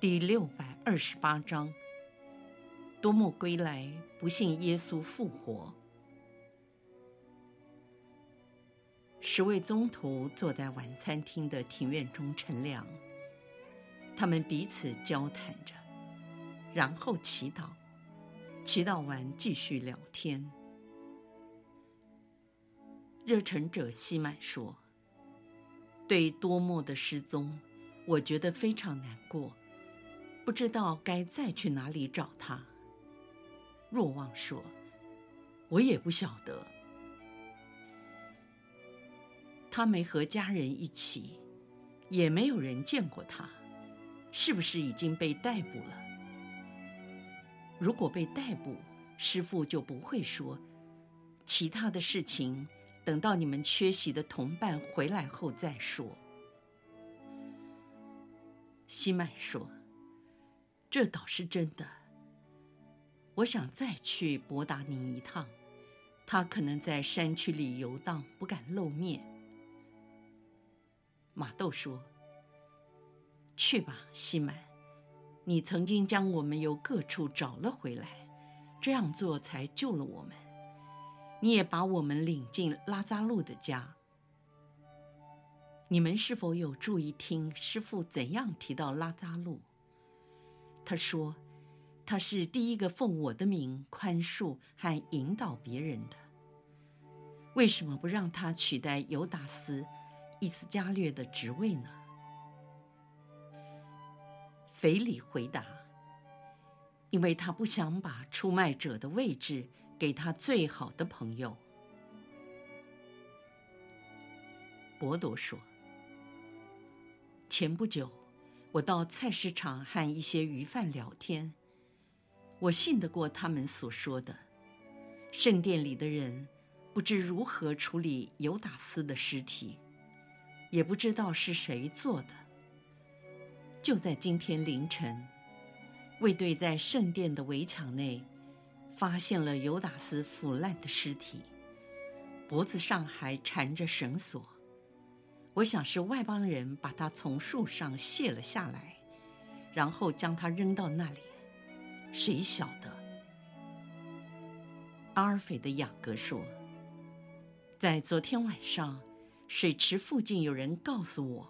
第六百二十八章，多默归来，不信耶稣复活。十位宗徒坐在晚餐厅的庭院中乘凉，他们彼此交谈着，然后祈祷，祈祷完继续聊天。热忱者西满说：“对多默的失踪，我觉得非常难过。”不知道该再去哪里找他。若望说：“我也不晓得，他没和家人一起，也没有人见过他，是不是已经被逮捕了？如果被逮捕，师傅就不会说其他的事情，等到你们缺席的同伴回来后再说。”西曼说。这倒是真的。我想再去博达尼一趟，他可能在山区里游荡，不敢露面。马豆说：“去吧，西满，你曾经将我们由各处找了回来，这样做才救了我们。你也把我们领进拉扎路的家。你们是否有注意听师傅怎样提到拉扎路？”他说：“他是第一个奉我的名宽恕和引导别人的。为什么不让他取代犹达斯·伊斯加略的职位呢？”腓里回答：“因为他不想把出卖者的位置给他最好的朋友。”伯多说：“前不久。”我到菜市场和一些鱼贩聊天，我信得过他们所说的。圣殿里的人不知如何处理犹达斯的尸体，也不知道是谁做的。就在今天凌晨，卫队在圣殿的围墙内发现了犹达斯腐烂的尸体，脖子上还缠着绳索。我想是外邦人把他从树上卸了下来，然后将他扔到那里，谁晓得？阿尔斐的雅各说，在昨天晚上，水池附近有人告诉我，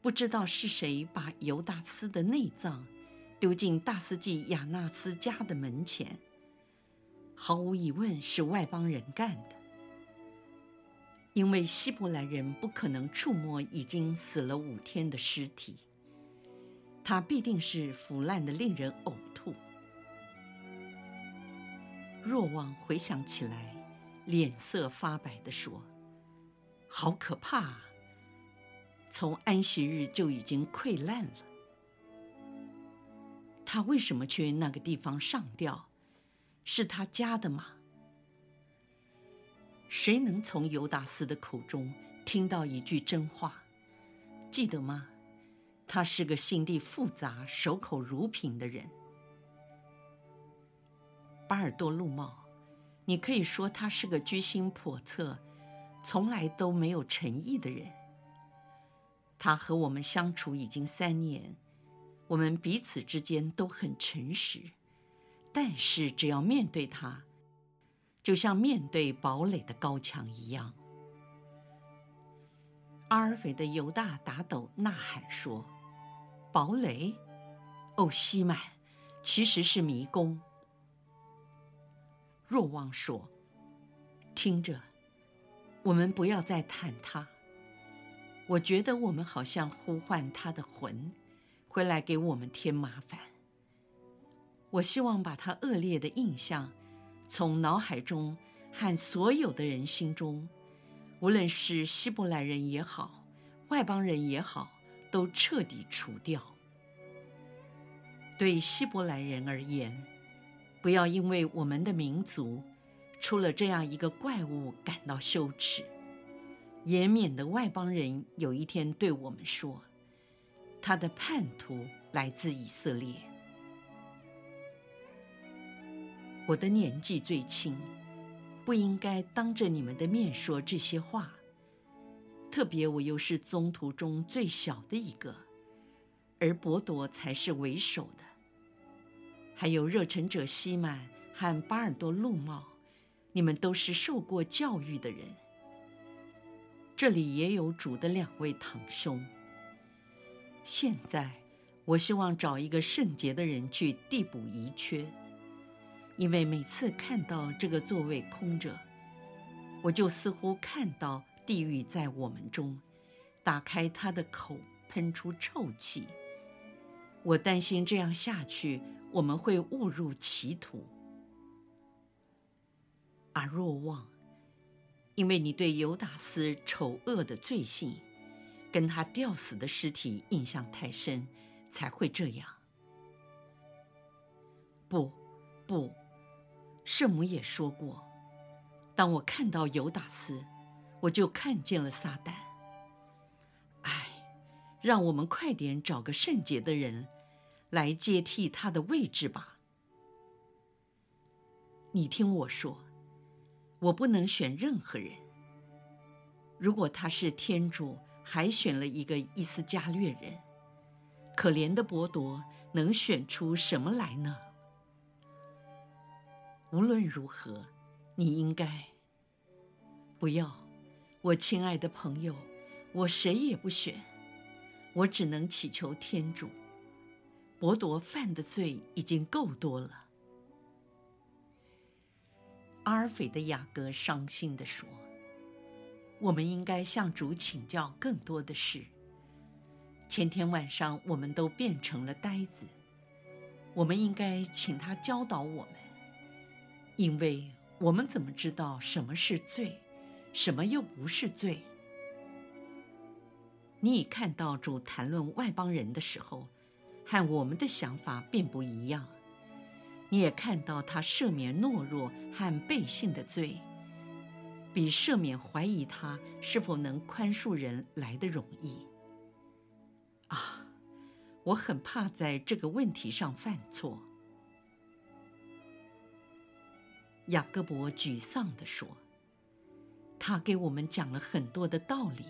不知道是谁把犹达斯的内脏丢进大司祭亚纳斯家的门前，毫无疑问是外邦人干的。因为希伯来人不可能触摸已经死了五天的尸体，它必定是腐烂的，令人呕吐。若望回想起来，脸色发白地说：“好可怕啊！从安息日就已经溃烂了。他为什么去那个地方上吊？是他家的吗？”谁能从犹达斯的口中听到一句真话？记得吗？他是个心地复杂、守口如瓶的人。巴尔多禄茂，你可以说他是个居心叵测、从来都没有诚意的人。他和我们相处已经三年，我们彼此之间都很诚实，但是只要面对他。就像面对堡垒的高墙一样。阿尔斐的犹大打抖呐喊说：“堡垒？哦，西满，其实是迷宫。”若望说：“听着，我们不要再谈他。我觉得我们好像呼唤他的魂，回来给我们添麻烦。我希望把他恶劣的印象。”从脑海中和所有的人心中，无论是希伯来人也好，外邦人也好，都彻底除掉。对希伯来人而言，不要因为我们的民族出了这样一个怪物感到羞耻，也免得外邦人有一天对我们说，他的叛徒来自以色列。我的年纪最轻，不应该当着你们的面说这些话。特别我又是宗徒中最小的一个，而伯铎才是为首的。还有热忱者西满和巴尔多禄茂，你们都是受过教育的人。这里也有主的两位堂兄。现在，我希望找一个圣洁的人去递补遗缺，因为每次看到这个座位空着，我就似乎看到地狱在我们中打开他的口，喷出臭气。我担心这样下去。我们会误入歧途。而若望，因为你对犹达斯丑恶的罪行，跟他吊死的尸体印象太深，才会这样。不，不，圣母也说过，当我看到犹达斯，我就看见了撒旦。唉，让我们快点找个圣洁的人。来接替他的位置吧。你听我说，我不能选任何人。如果他是天主，还选了一个伊斯加略人，可怜的伯铎能选出什么来呢？无论如何，你应该不要，我亲爱的朋友，我谁也不选，我只能祈求天主。伯铎犯的罪已经够多了。阿尔斐的雅各伤心地说：“我们应该向主请教更多的事。前天晚上我们都变成了呆子。我们应该请他教导我们，因为我们怎么知道什么是罪，什么又不是罪？你已看到主谈论外邦人的时候。”和我们的想法并不一样，你也看到他赦免懦弱和背信的罪，比赦免怀疑他是否能宽恕人来得容易。啊，我很怕在这个问题上犯错。雅各伯沮丧地说：“他给我们讲了很多的道理，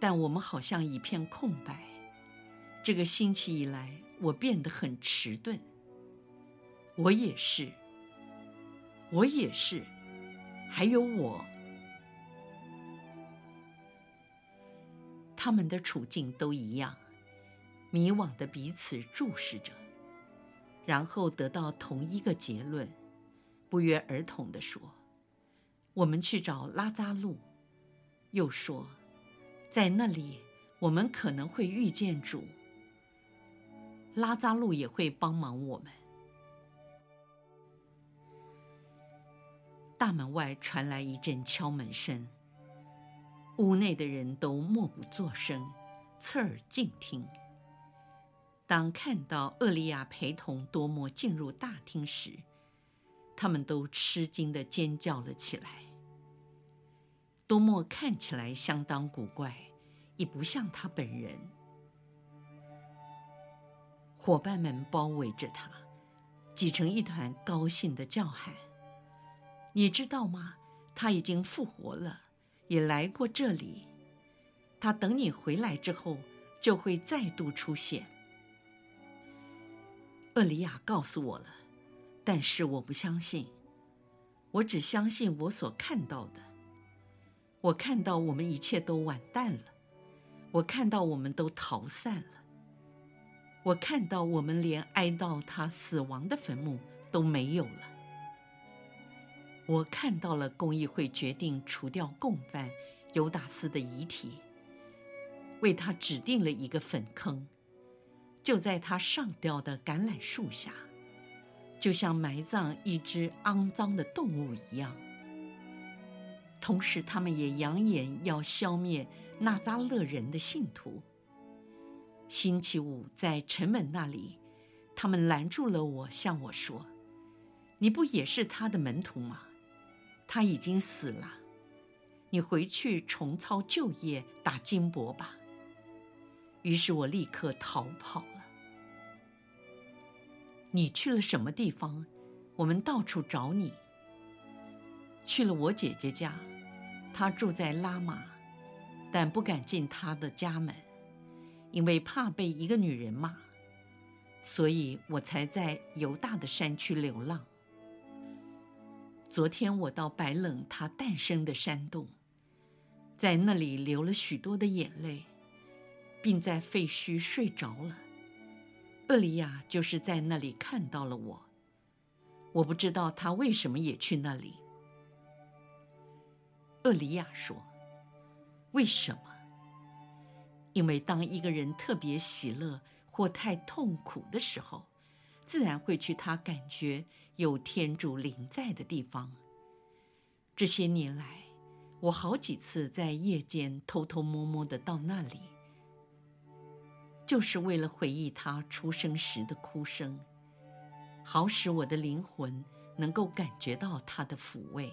但我们好像一片空白。”这个星期以来，我变得很迟钝。我也是，我也是，还有我。他们的处境都一样，迷惘的彼此注视着，然后得到同一个结论，不约而同地说：“我们去找拉扎路。”又说：“在那里，我们可能会遇见主。”拉扎路也会帮忙我们。大门外传来一阵敲门声，屋内的人都默不作声，侧耳静听。当看到厄利亚陪同多默进入大厅时，他们都吃惊地尖叫了起来。多莫看起来相当古怪，也不像他本人。伙伴们包围着他，挤成一团，高兴地叫喊：“你知道吗？他已经复活了，也来过这里。他等你回来之后，就会再度出现。”厄里亚告诉我了，但是我不相信，我只相信我所看到的。我看到我们一切都完蛋了，我看到我们都逃散了。我看到我们连哀悼他死亡的坟墓都没有了。我看到了公益会决定除掉共犯犹达斯的遗体，为他指定了一个坟坑，就在他上吊的橄榄树下，就像埋葬一只肮脏的动物一样。同时，他们也扬言要消灭纳扎勒人的信徒。星期五在城门那里，他们拦住了我，向我说：“你不也是他的门徒吗？他已经死了，你回去重操旧业，打金箔吧。”于是我立刻逃跑。你去了什么地方？我们到处找你。去了我姐姐家，她住在拉玛，但不敢进她的家门，因为怕被一个女人骂。所以我才在犹大的山区流浪。昨天我到白冷他诞生的山洞，在那里流了许多的眼泪，并在废墟睡着了。厄里亚就是在那里看到了我。我不知道他为什么也去那里。厄里亚说：“为什么？因为当一个人特别喜乐。”或太痛苦的时候，自然会去他感觉有天主临在的地方。这些年来，我好几次在夜间偷偷摸摸的到那里，就是为了回忆他出生时的哭声，好使我的灵魂能够感觉到他的抚慰。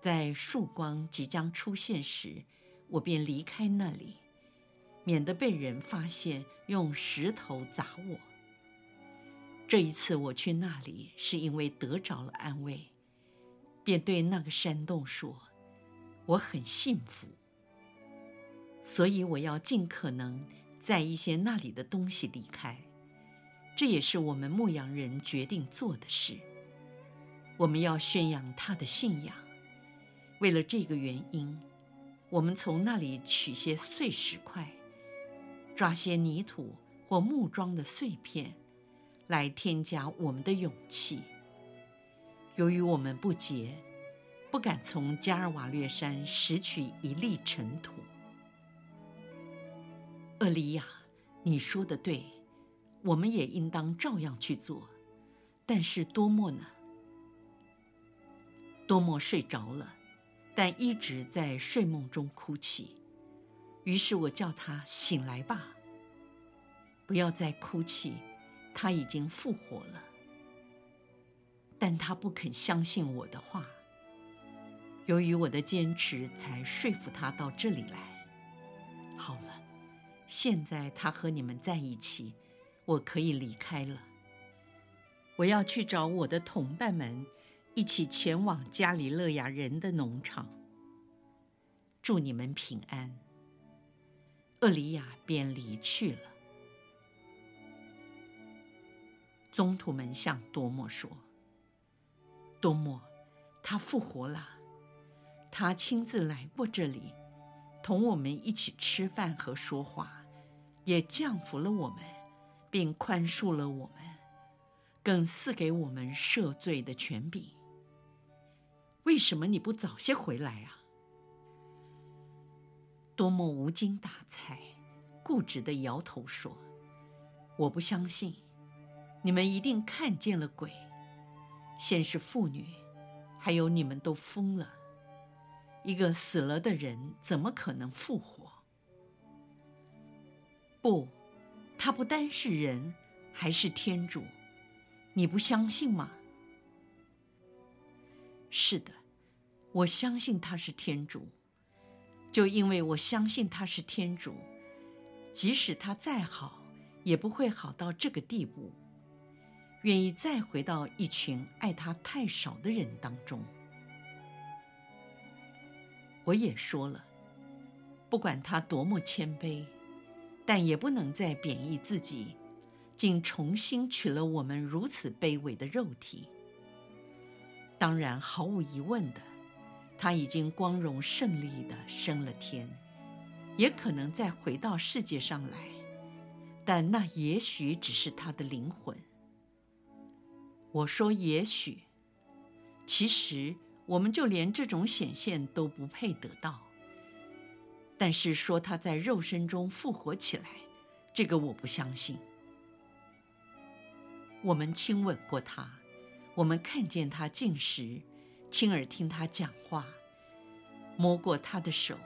在曙光即将出现时，我便离开那里。免得被人发现用石头砸我。这一次我去那里是因为得着了安慰，便对那个山洞说：“我很幸福。”所以我要尽可能带一些那里的东西离开。这也是我们牧羊人决定做的事。我们要宣扬他的信仰。为了这个原因，我们从那里取些碎石块。抓些泥土或木桩的碎片，来添加我们的勇气。由于我们不洁，不敢从加尔瓦略山拾取一粒尘土。厄里亚，你说的对，我们也应当照样去做。但是多莫呢？多莫睡着了，但一直在睡梦中哭泣。于是我叫他醒来吧，不要再哭泣，他已经复活了。但他不肯相信我的话。由于我的坚持，才说服他到这里来。好了，现在他和你们在一起，我可以离开了。我要去找我的同伴们，一起前往加里勒亚人的农场。祝你们平安。厄里亚便离去了。宗徒们向多默说：“多默，他复活了，他亲自来过这里，同我们一起吃饭和说话，也降服了我们，并宽恕了我们，更赐给我们赦罪的权柄。为什么你不早些回来啊？”多么无精打采、固执地摇头说：“我不相信，你们一定看见了鬼。先是妇女，还有你们都疯了。一个死了的人怎么可能复活？不，他不单是人，还是天主。你不相信吗？是的，我相信他是天主。”就因为我相信他是天主，即使他再好，也不会好到这个地步，愿意再回到一群爱他太少的人当中。我也说了，不管他多么谦卑，但也不能再贬义自己，竟重新取了我们如此卑微的肉体。当然，毫无疑问的。他已经光荣胜利地升了天，也可能再回到世界上来，但那也许只是他的灵魂。我说也许，其实我们就连这种显现都不配得到。但是说他在肉身中复活起来，这个我不相信。我们亲吻过他，我们看见他进食。亲耳听他讲话，摸过他的手，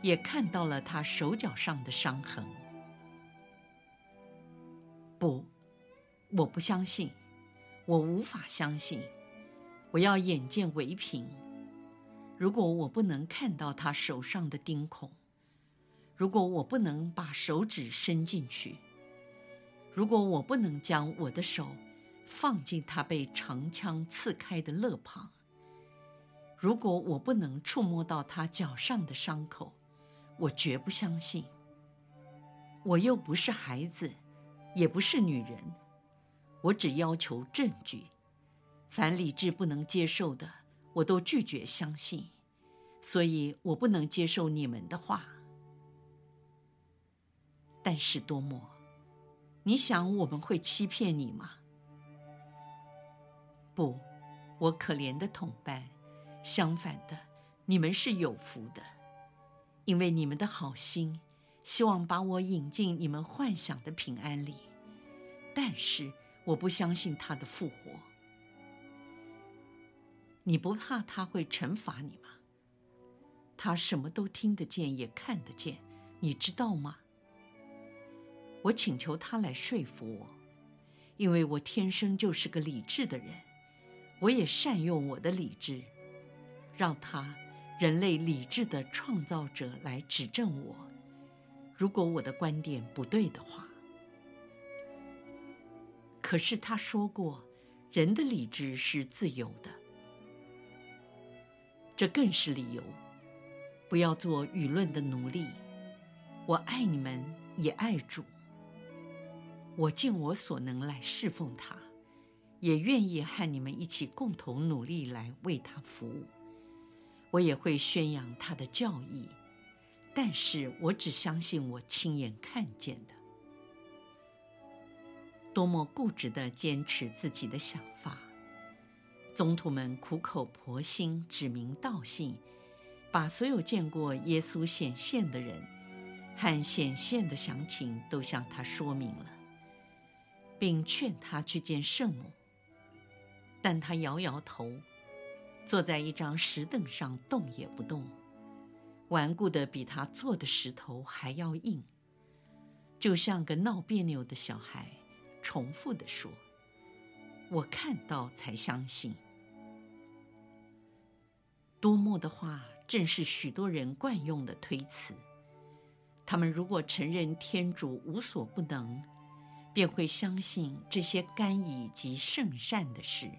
也看到了他手脚上的伤痕。不，我不相信，我无法相信。我要眼见为凭。如果我不能看到他手上的钉孔，如果我不能把手指伸进去，如果我不能将我的手放进他被长枪刺开的肋旁，如果我不能触摸到他脚上的伤口，我绝不相信。我又不是孩子，也不是女人，我只要求证据。凡理智不能接受的，我都拒绝相信，所以我不能接受你们的话。但是多默，你想我们会欺骗你吗？不，我可怜的同伴，相反的，你们是有福的，因为你们的好心，希望把我引进你们幻想的平安里。但是我不相信他的复活。你不怕他会惩罚你吗？他什么都听得见，也看得见，你知道吗？我请求他来说服我，因为我天生就是个理智的人，我也善用我的理智，让他，人类理智的创造者来指正我，如果我的观点不对的话。可是他说过，人的理智是自由的。这更是理由，不要做舆论的奴隶。我爱你们，也爱主。我尽我所能来侍奉他，也愿意和你们一起共同努力来为他服务。我也会宣扬他的教义，但是我只相信我亲眼看见的。多么固执地坚持自己的想法。宗徒们苦口婆心指名道姓，把所有见过耶稣显现的人和显现的详情都向他说明了，并劝他去见圣母。但他摇摇头，坐在一张石凳上动也不动，顽固的比他坐的石头还要硬，就像个闹别扭的小孩，重复地说。我看到才相信。多默的话正是许多人惯用的推辞。他们如果承认天主无所不能，便会相信这些甘以及圣善的事。